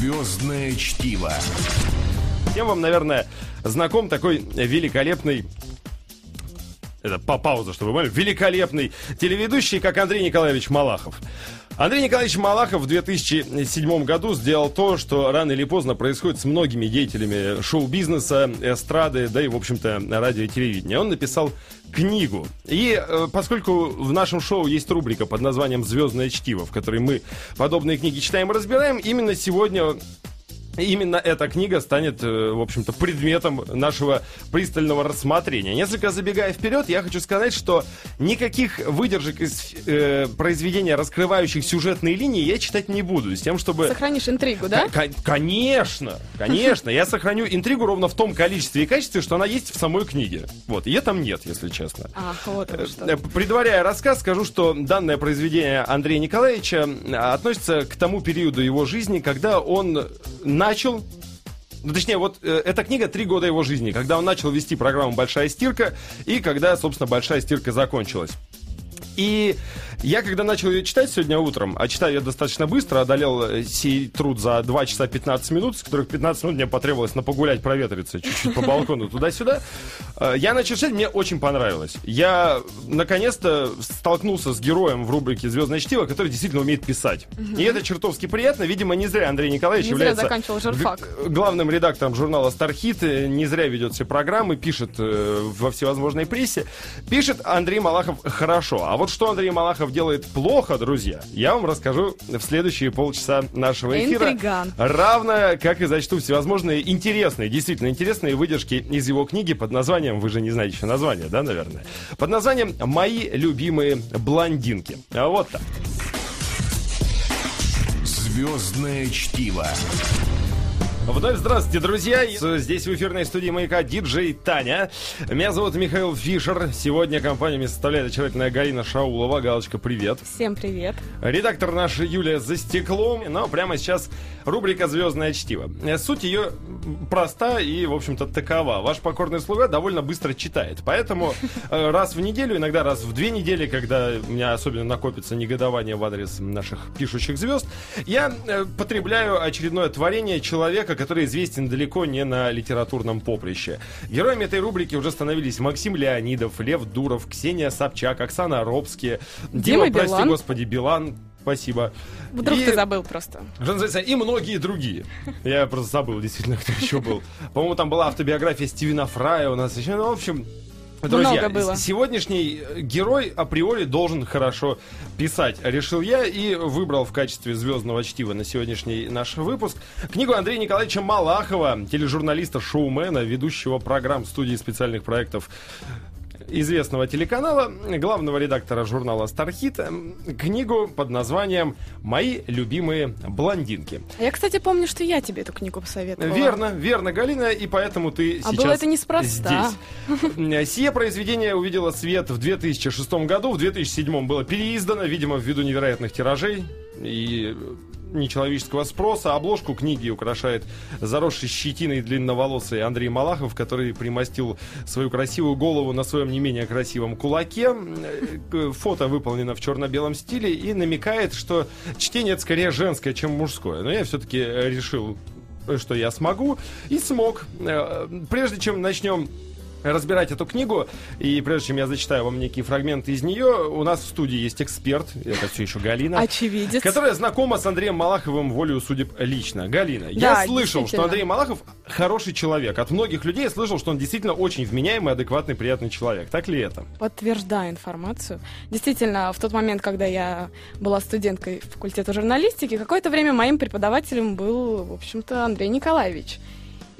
Звездное чтиво. Всем вам, наверное, знаком такой великолепный это по пауза, чтобы вы поняли, великолепный телеведущий, как Андрей Николаевич Малахов. Андрей Николаевич Малахов в 2007 году сделал то, что рано или поздно происходит с многими деятелями шоу-бизнеса, эстрады, да и, в общем-то, радио и телевидения. Он написал книгу. И э, поскольку в нашем шоу есть рубрика под названием «Звездное чтиво», в которой мы подобные книги читаем и разбираем, именно сегодня Именно эта книга станет, э, в общем-то, предметом нашего пристального рассмотрения. Несколько забегая вперед, я хочу сказать, что никаких выдержек из э, произведения, раскрывающих сюжетные линии, я читать не буду. С тем, чтобы... Сохранишь интригу, да? К- конечно, конечно. Я сохраню интригу ровно в том количестве и качестве, что она есть в самой книге. Вот, ее там нет, если честно. Ах, вот оно что. Э, Предваряя рассказ, скажу, что данное произведение Андрея Николаевича э, относится к тому периоду его жизни, когда он начал ну, точнее, вот э, эта книга «Три года его жизни», когда он начал вести программу «Большая стирка» и когда, собственно, «Большая стирка» закончилась. И я, когда начал ее читать сегодня утром, а читаю я достаточно быстро, одолел э, сей труд за 2 часа 15 минут, с которых 15 минут мне потребовалось на погулять, проветриться чуть-чуть по балкону туда-сюда, э, я начал читать, мне очень понравилось. Я, наконец-то, столкнулся с героем в рубрике «Звездное чтиво», который действительно умеет писать. И это чертовски приятно. Видимо, не зря Андрей Николаевич Не является главным редактором журнала «Стархит», э, не зря ведет все программы, пишет э, во всевозможной прессе. Пишет Андрей Малахов хорошо. А вот что Андрей Малахов делает плохо, друзья, я вам расскажу в следующие полчаса нашего эфира. Интриган. Равно, как и зачту всевозможные интересные, действительно интересные выдержки из его книги под названием, вы же не знаете еще название, да, наверное? Под названием «Мои любимые блондинки». А Вот так. Звездное чтиво. Вновь здравствуйте, друзья. Здесь в эфирной студии «Маяка» диджей Таня. Меня зовут Михаил Фишер. Сегодня компанию составляет очаровательная Галина Шаулова. Галочка, привет. Всем привет. Редактор наша Юлия за стеклом. Но прямо сейчас рубрика «Звездное чтиво». Э, Суть ее проста и, в общем-то, такова. Ваш покорный слуга довольно быстро читает. Поэтому э, раз в неделю, иногда раз в две недели, когда у меня особенно накопится негодование в адрес наших пишущих звезд, я э, потребляю очередное творение человека, который известен далеко не на литературном поприще. Героями этой рубрики уже становились Максим Леонидов, Лев Дуров, Ксения Собчак, Оксана Робские, Дима Дима, прости Билан. господи, Билан, спасибо. Вдруг И- ты забыл просто. что называется, и многие другие. Я просто забыл, действительно, кто еще был. По-моему, там была автобиография Стивена Фрая у нас еще. Ну, в общем, друзья, Много было. сегодняшний э, герой априори должен хорошо писать, решил я, и выбрал в качестве звездного чтива на сегодняшний наш выпуск книгу Андрея Николаевича Малахова, тележурналиста, шоумена, ведущего программ студии специальных проектов известного телеканала, главного редактора журнала «Стархит», м, книгу под названием «Мои любимые блондинки». А Я, кстати, помню, что я тебе эту книгу посоветовала. Верно, верно, Галина, и поэтому ты А сейчас было это неспроста. здесь. Сие произведение увидело свет в 2006 году, в 2007 было переиздано, видимо, ввиду невероятных тиражей и нечеловеческого спроса. Обложку книги украшает заросший щетиной длинноволосый Андрей Малахов, который примостил свою красивую голову на своем не менее красивом кулаке. Э, Фото выполнено в черно-белом стиле и намекает, что чтение скорее женское, чем мужское. Но я все-таки решил что я смогу и смог. Э, Прежде чем начнем разбирать эту книгу, и прежде чем я зачитаю вам некие фрагменты из нее, у нас в студии есть эксперт, это все еще Галина. Очевидец. Которая знакома с Андреем Малаховым волею судеб лично. Галина, Да, я слышал, что. Андрей Малахов хороший человек. От многих людей я слышал, что он действительно очень вменяемый, адекватный, приятный человек. Так ли это? Подтверждаю информацию. Действительно, в тот момент, когда я была студенткой факультета журналистики, какое-то время моим преподавателем был, в общем-то, Андрей Николаевич.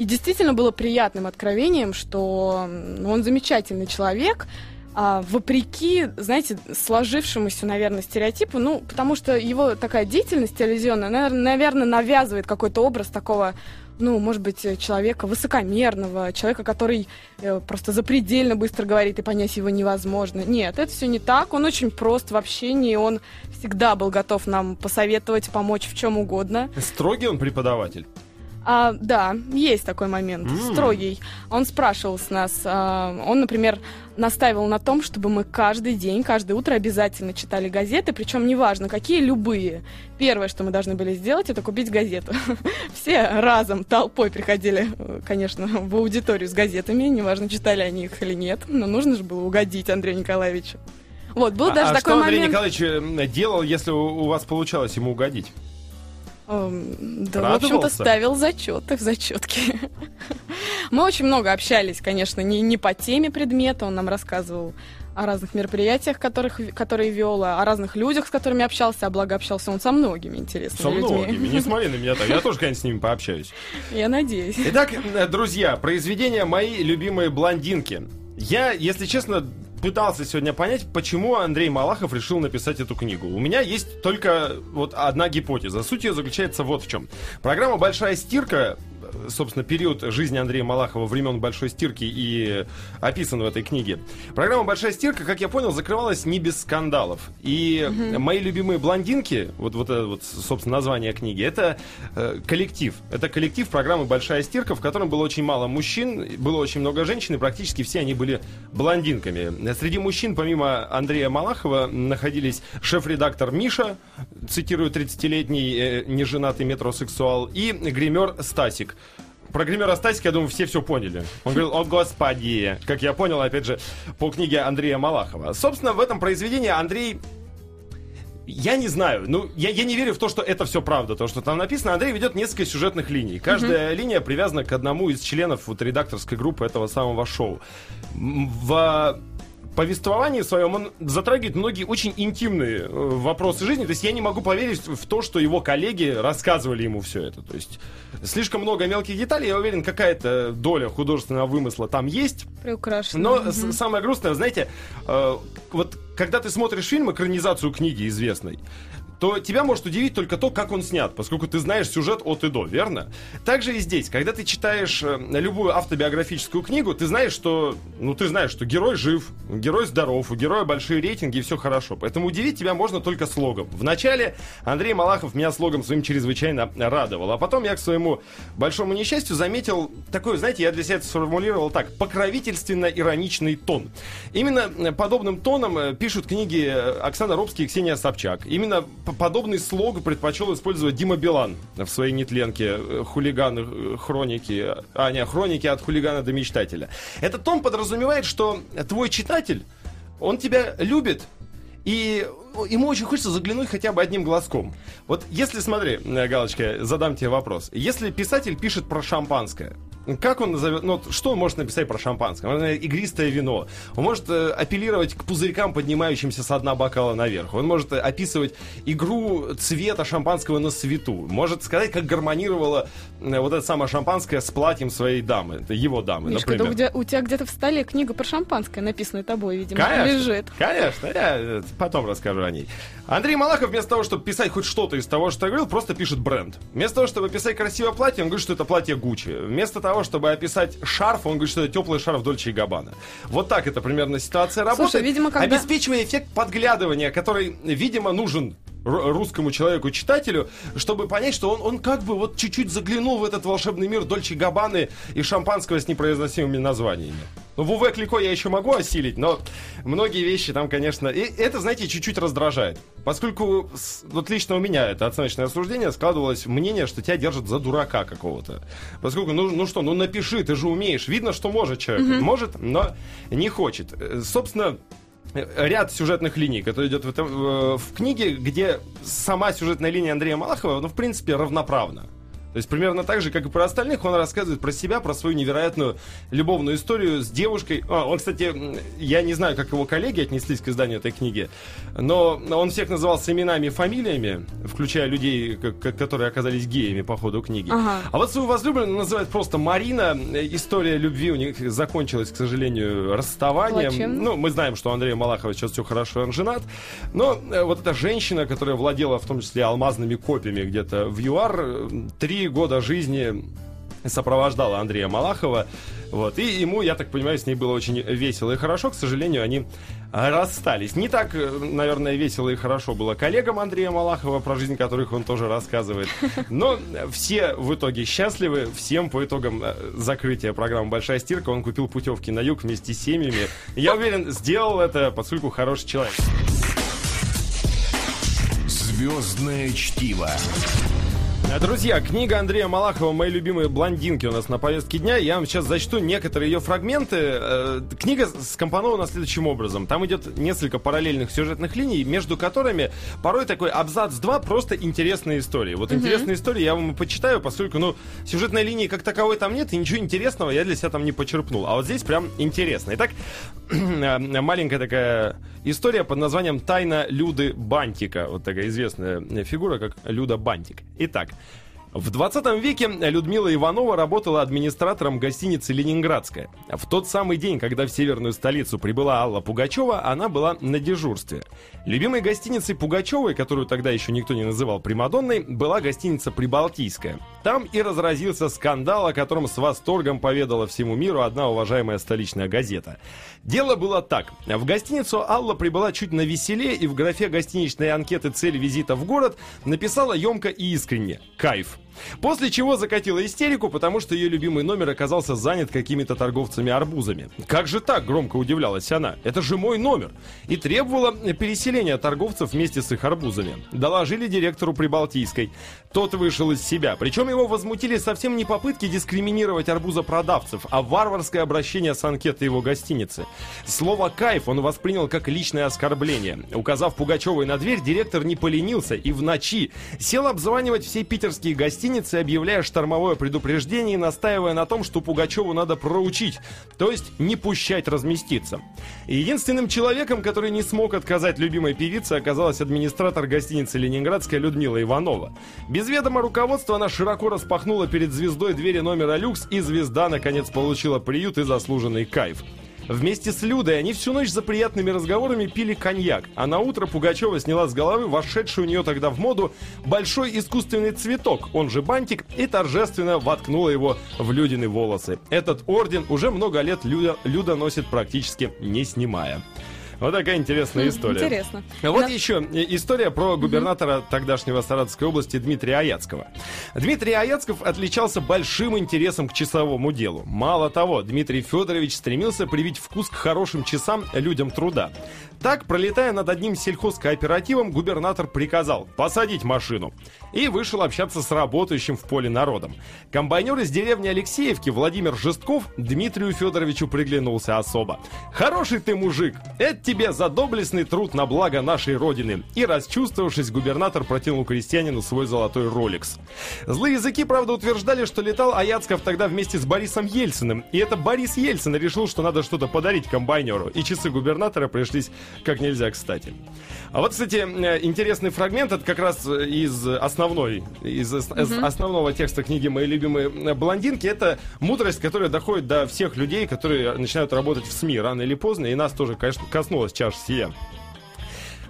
И действительно было приятным откровением, что он замечательный человек, а, вопреки, знаете, сложившемуся, наверное, стереотипу, ну, потому что его такая деятельность телевизионная, наверное, навязывает какой-то образ такого ну, может быть, человека высокомерного, человека, который э, просто запредельно быстро говорит, и понять его невозможно. Нет, это все не так. Он очень прост в общении, он всегда был готов нам посоветовать, помочь в чем угодно. Строгий он преподаватель. А, да, есть такой момент, М. строгий. Он спрашивал с нас, а, он, например, настаивал на том, чтобы мы каждый день, каждое утро обязательно читали газеты, причем неважно, какие, любые. Первое, что мы должны были сделать, это купить газету. Все разом, толпой приходили, конечно, в аудиторию с газетами, неважно, читали они их или нет, но нужно же было угодить Андрею Николаевичу. Вот, был А- даже а такой что Андрей момент... Николаевич э, делал, если у у вас получалось ему угодить? Эм, Да, в общем-то, ставил зачеты в зачетке. Мы очень много общались, конечно, не, не по теме предмета. Он нам рассказывал о разных мероприятиях, которых, которые вел, о разных людях, с которыми общался, а благо общался он со многими интересными Со людьми. многими. Не смотри на меня так. Я тоже, конечно, с ними пообщаюсь. Я надеюсь. Итак, э, друзья, произведение «Мои любимые блондинки». Я, если честно, пытался сегодня понять, почему Андрей Малахов решил написать эту книгу. У меня есть только вот одна гипотеза. Суть ее заключается вот в чем. Программа «Большая стирка» собственно, период жизни Андрея Малахова времен Большой стирки и описан в этой книге. Программа «Большая стирка», как я понял, закрывалась не без скандалов. И мои любимые блондинки, вот, вот это вот, собственно, название книги, это э, коллектив. Это коллектив программы «Большая стирка», в котором было очень мало мужчин, было очень много женщин, и практически все они были блондинками. Среди мужчин, помимо Андрея Малахова, находились шеф-редактор Миша, цитирую, 30-летний э, неженатый метросексуал, и гример Стасик. Про гримера Стасика, я думаю, все все поняли. Он говорил, о господи, как я понял, опять же, по книге Андрея Малахова. Собственно, в этом произведении Андрей я не знаю. Ну, я, я не верю в то, что это все правда, то, что там написано. Андрей ведет несколько сюжетных линий. Каждая линия привязана к одному из членов вот, редакторской группы этого самого шоу. В повествовании своем он затрагивает многие очень интимные э, вопросы жизни. То есть я не могу поверить в то, что его коллеги рассказывали ему все это. То есть слишком много мелких деталей. Я уверен, какая-то доля художественного вымысла там есть. Приукрашено. Но с- самое грустное, знаете, э, вот когда ты смотришь фильм, экранизацию книги известной, то тебя может удивить только то, как он снят, поскольку ты знаешь сюжет от и до, верно? Также и здесь, когда ты читаешь э, любую автобиографическую книгу, ты знаешь, что, ну, ты знаешь, что герой жив, герой здоров, у героя большие рейтинги и все хорошо. Поэтому удивить тебя можно только слогом. Вначале Андрей Малахов меня слогом своим чрезвычайно радовал, а потом я к своему большому несчастью заметил такой, знаете, я для себя это сформулировал так, покровительственно-ироничный тон. Именно э, подобным тоном э, пишут книги Оксана Робский и Ксения Собчак. Именно подобный слог предпочел использовать Дима Билан в своей нетленке э, «Хулиганы э, хроники», а не «Хроники от хулигана до мечтателя». Этот тон подразумевает, что твой читатель, он тебя любит, и ему очень хочется заглянуть хотя бы одним глазком. Вот если, смотри, э, Галочка, задам тебе вопрос. Если писатель пишет про шампанское, как он назовет, ну, что он может написать про шампанское? Наверное, игристое вино. Он может э, апеллировать к пузырькам, поднимающимся с дна бокала наверх. Он может э, описывать игру цвета шампанского на свету. Может сказать, как гармонировало э, вот это самое шампанское с платьем своей дамы. Это его дамы, Мишка, например. да у, тебя, у тебя где-то в столе книга про шампанское, написанная тобой, видимо, Конечно, лежит. конечно, я э, потом расскажу о ней. Андрей Малахов вместо того, чтобы писать хоть что-то из того, что я говорил, просто пишет бренд. Вместо того, чтобы писать красивое платье, он говорит, что это платье Гуччи. Вместо того, чтобы описать шарф, он говорит, что это теплый шарф Дольче и Габбана. Вот так это примерно ситуация работает. Слушай, видимо, когда- Обеспечивая эффект подглядывания, который, видимо, нужен ру- русскому человеку-читателю, чтобы понять, что он, он как бы вот чуть-чуть заглянул в этот волшебный мир Дольче Габбаны и шампанского с непроизносимыми названиями. Ну, в УВ Клико я еще могу осилить, но многие вещи там, конечно... И это, знаете, чуть-чуть раздражает. Поскольку, вот лично у меня это оценочное осуждение, складывалось мнение, что тебя держат за дурака какого-то. Поскольку, ну, ну что, ну напиши, ты же умеешь. Видно, что может человек. Может, но не хочет. Э, Собственно, ряд сюжетных линий, который идет в, этом, э, в книге, где сама сюжетная линия Андрея Малахова, ну, в принципе, равноправна. То есть примерно так же, как и про остальных, он рассказывает про себя, про свою невероятную любовную историю с девушкой. А, он, кстати, я не знаю, как его коллеги отнеслись к изданию этой книги, но он всех называл с именами и фамилиями, включая людей, которые оказались геями по ходу книги. Ага. А вот свою возлюбленную называют просто Марина. История любви у них закончилась, к сожалению, расставанием. Плачевно. Ну, мы знаем, что у Андрея Малахова сейчас все хорошо, он женат. Но э, вот эта женщина, которая владела в том числе алмазными копьями где-то в ЮАР, э, три года жизни сопровождала Андрея Малахова. Вот. И ему, я так понимаю, с ней было очень весело и хорошо. К сожалению, они расстались. Не так, э, наверное, весело и хорошо было коллегам Андрея Малахова, про жизнь которых он тоже рассказывает. Но все в итоге счастливы. Всем по итогам э, закрытия программы «Большая стирка» он купил путевки на юг вместе с семьями. Я уверен, сделал это, поскольку хороший человек. Звездное чтиво. Друзья, книга Андрея Малахова «Мои любимые блондинки» у нас на повестке дня. Я вам сейчас зачту некоторые ее фрагменты. Э, книга скомпонована следующим образом. Там идет несколько параллельных сюжетных линий, между которыми порой такой абзац 2 просто интересные истории. Вот интересные истории я вам и почитаю, поскольку, ну, сюжетной линии как таковой там нет, и ничего интересного я для себя там не почерпнул. А вот здесь прям интересно. Итак, маленькая такая история под названием «Тайна Люды Бантика». Вот такая известная фигура, как Люда Бантик. Итак, в 20 веке Людмила Иванова работала администратором гостиницы «Ленинградская». В тот самый день, когда в северную столицу прибыла Алла Пугачева, она была на дежурстве. Любимой гостиницей Пугачевой, которую тогда еще никто не называл Примадонной, была гостиница «Прибалтийская». Там и разразился скандал, о котором с восторгом поведала всему миру одна уважаемая столичная газета. Дело было так. В гостиницу Алла прибыла чуть на веселе и в графе гостиничной анкеты «Цель визита в город» написала емко и искренне «Кайф». После чего закатила истерику, потому что ее любимый номер оказался занят какими-то торговцами арбузами. Как же так, громко удивлялась она. Это же мой номер. И требовала переселения торговцев вместе с их арбузами. Доложили директору Прибалтийской. Тот вышел из себя. Причем его возмутили совсем не попытки дискриминировать арбузопродавцев, а варварское обращение с анкеты его гостиницы. Слово «кайф» он воспринял как личное оскорбление. Указав Пугачевой на дверь, директор не поленился и в ночи сел обзванивать все питерские гостиницы, объявляя штормовое предупреждение и настаивая на том, что Пугачеву надо проучить, то есть не пущать разместиться. Единственным человеком, который не смог отказать любимой певице, оказалась администратор гостиницы «Ленинградская» Людмила Иванова. Без ведома руководства она широко распахнула перед звездой двери номера люкс, и звезда наконец получила приют и заслуженный кайф. Вместе с Людой они всю ночь за приятными разговорами пили коньяк, а на утро Пугачева сняла с головы вошедший у нее тогда в моду большой искусственный цветок, он же бантик, и торжественно воткнула его в Людины волосы. Этот орден уже много лет Люда, Люда носит практически не снимая. Вот такая интересная история. Интересно. Вот На- еще история про губернатора тогдашнего Саратовской области Дмитрия Аяцкого. Дмитрий Аяцков отличался большим интересом к часовому делу. Мало того, Дмитрий Федорович стремился привить вкус к хорошим часам людям труда. Так, пролетая над одним сельхозкооперативом, губернатор приказал посадить машину и вышел общаться с работающим в поле народом. Комбайнер из деревни Алексеевки Владимир Жестков Дмитрию Федоровичу приглянулся особо. «Хороший ты мужик! Это тебе за доблестный труд на благо нашей Родины!» И, расчувствовавшись, губернатор протянул крестьянину свой золотой роликс. Злые языки, правда, утверждали, что летал Аяцков тогда вместе с Борисом Ельциным. И это Борис Ельцин решил, что надо что-то подарить комбайнеру. И часы губернатора пришлись как нельзя кстати. А вот, кстати, э, интересный фрагмент, это как раз э, из основной, из из основного текста книги «Мои любимые э, блондинки». Это мудрость, которая доходит до всех людей, которые начинают работать в СМИ рано или поздно, и нас тоже, конечно, коснулась чаша сия.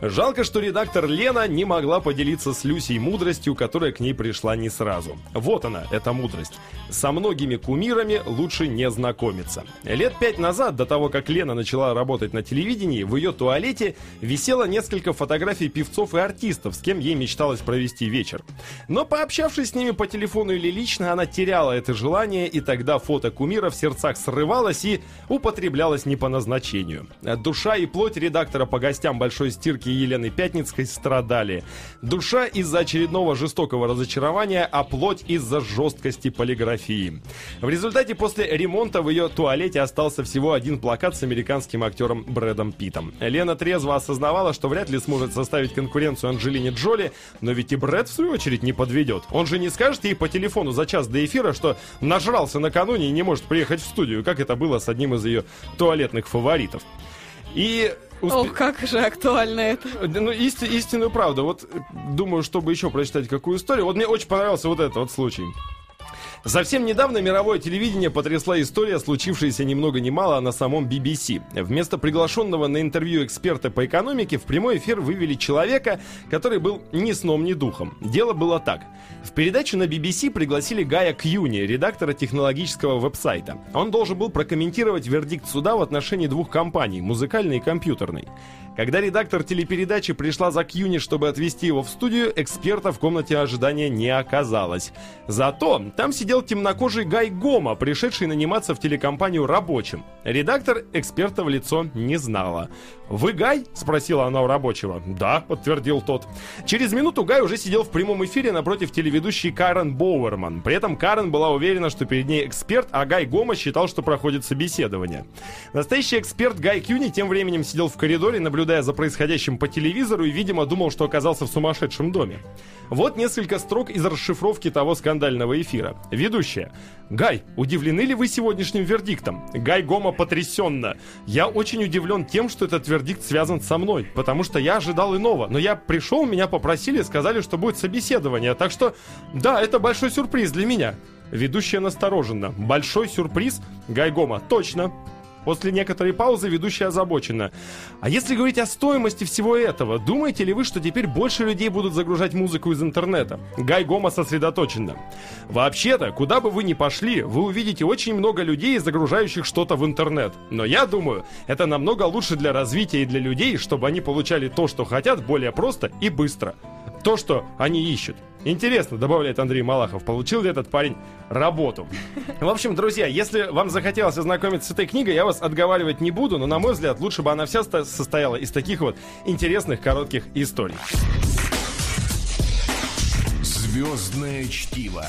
Жалко, что редактор Лена не могла поделиться с Люсей мудростью, которая к ней пришла не сразу. Вот она, эта мудрость. Со многими кумирами лучше не знакомиться. Лет пять назад, до того, как Лена начала работать на телевидении, в ее туалете висело несколько фотографий певцов и артистов, с кем ей мечталось провести вечер. Но пообщавшись с ними по телефону или лично, она теряла это желание, и тогда фото кумира в сердцах срывалось и употреблялось не по назначению. Душа и плоть редактора по гостям большой стирки Елены Пятницкой страдали. Душа из-за очередного жестокого разочарования, а плоть из-за жесткости полиграфии. В результате после ремонта в ее туалете остался всего один плакат с американским актером Брэдом Питом. Лена трезво осознавала, что вряд ли сможет составить конкуренцию Анджелине Джоли, но ведь и Брэд в свою очередь не подведет. Он же не скажет ей по телефону за час до эфира, что нажрался накануне и не может приехать в студию, как это было с одним из ее туалетных фаворитов. И успе- Ох, как же актуально это. ну, исти- истинную правду. Вот э, думаю, чтобы еще прочитать какую историю. Вот мне очень понравился вот этот вот случай. Совсем недавно мировое телевидение потрясла история, случившаяся ни много ни мало на самом BBC. Вместо приглашенного на интервью эксперта по экономике в прямой эфир вывели человека, который был ни сном, ни духом. Дело было так. В передачу на BBC пригласили Гая Кьюни, редактора технологического веб-сайта. Он должен был прокомментировать вердикт суда в отношении двух компаний, музыкальной и компьютерной. Когда редактор телепередачи пришла за Кьюни, чтобы отвезти его в студию, эксперта в комнате ожидания не оказалось. Зато там сидел темнокожий Гай Гома, пришедший наниматься в телекомпанию рабочим. Редактор эксперта в лицо не знала. «Вы Гай?» — спросила она у рабочего. «Да», — подтвердил тот. Через минуту Гай уже сидел в прямом эфире напротив телеведущей Карен Боуэрман. При этом Карен была уверена, что перед ней эксперт, а Гай Гома считал, что проходит собеседование. Настоящий эксперт Гай Кьюни тем временем сидел в коридоре, наблюдая за происходящим по телевизору и, видимо, думал, что оказался в сумасшедшем доме. Вот несколько строк из расшифровки того скандального эфира. Ведущая. Гай, удивлены ли вы сегодняшним вердиктом? Гай Гома потрясенно. Я очень удивлен тем, что этот вердикт связан со мной, потому что я ожидал иного. Но я пришел, меня попросили, сказали, что будет собеседование. Так что, да, это большой сюрприз для меня. Ведущая настороженно. Большой сюрприз? Гай Гома. Точно. После некоторой паузы ведущая озабочена. А если говорить о стоимости всего этого, думаете ли вы, что теперь больше людей будут загружать музыку из интернета? Гай Гома сосредоточенно. Вообще-то, куда бы вы ни пошли, вы увидите очень много людей, загружающих что-то в интернет. Но я думаю, это намного лучше для развития и для людей, чтобы они получали то, что хотят, более просто и быстро. То, что они ищут. Интересно, добавляет Андрей Малахов, получил ли этот парень работу. В общем, друзья, если вам захотелось ознакомиться с этой книгой, я вас отговаривать не буду, но, на мой взгляд, лучше бы она вся состояла из таких вот интересных коротких историй. Звездное чтиво.